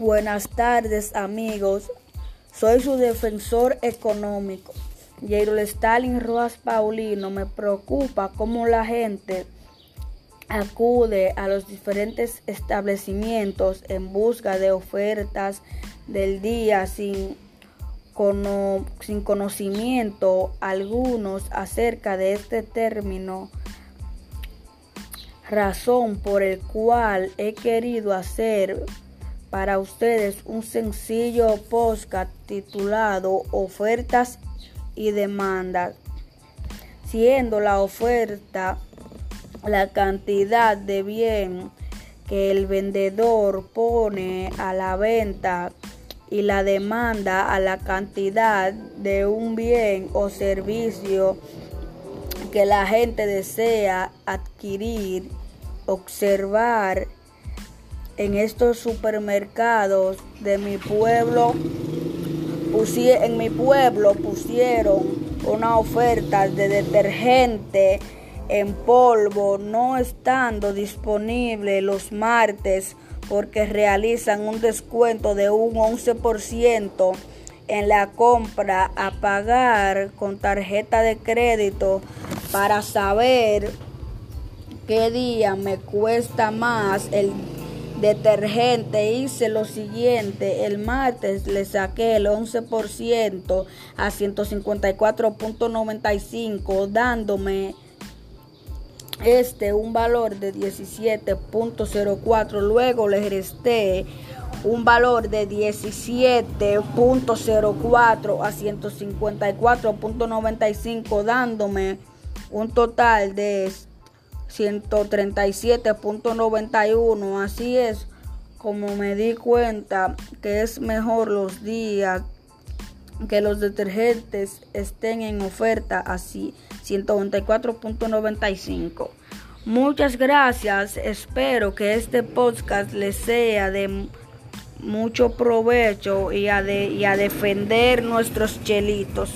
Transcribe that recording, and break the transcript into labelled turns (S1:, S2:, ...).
S1: Buenas tardes amigos, soy su defensor económico. Jairo Stalin Rojas Paulino me preocupa cómo la gente acude a los diferentes establecimientos en busca de ofertas del día sin, sin conocimiento algunos acerca de este término razón por el cual he querido hacer para ustedes un sencillo podcast titulado Ofertas y Demandas, siendo la oferta la cantidad de bien que el vendedor pone a la venta y la demanda a la cantidad de un bien o servicio que la gente desea adquirir, observar en estos supermercados de mi pueblo, en mi pueblo pusieron una oferta de detergente en polvo no estando disponible los martes porque realizan un descuento de un 11% en la compra a pagar con tarjeta de crédito para saber qué día me cuesta más el detergente hice lo siguiente el martes le saqué el 11% a 154.95 dándome este un valor de 17.04 luego le resté un valor de 17.04 a 154.95 dándome un total de 137.91. Así es como me di cuenta que es mejor los días que los detergentes estén en oferta así 194.95. Muchas gracias, espero que este podcast les sea de mucho provecho y a, y a defender nuestros chelitos.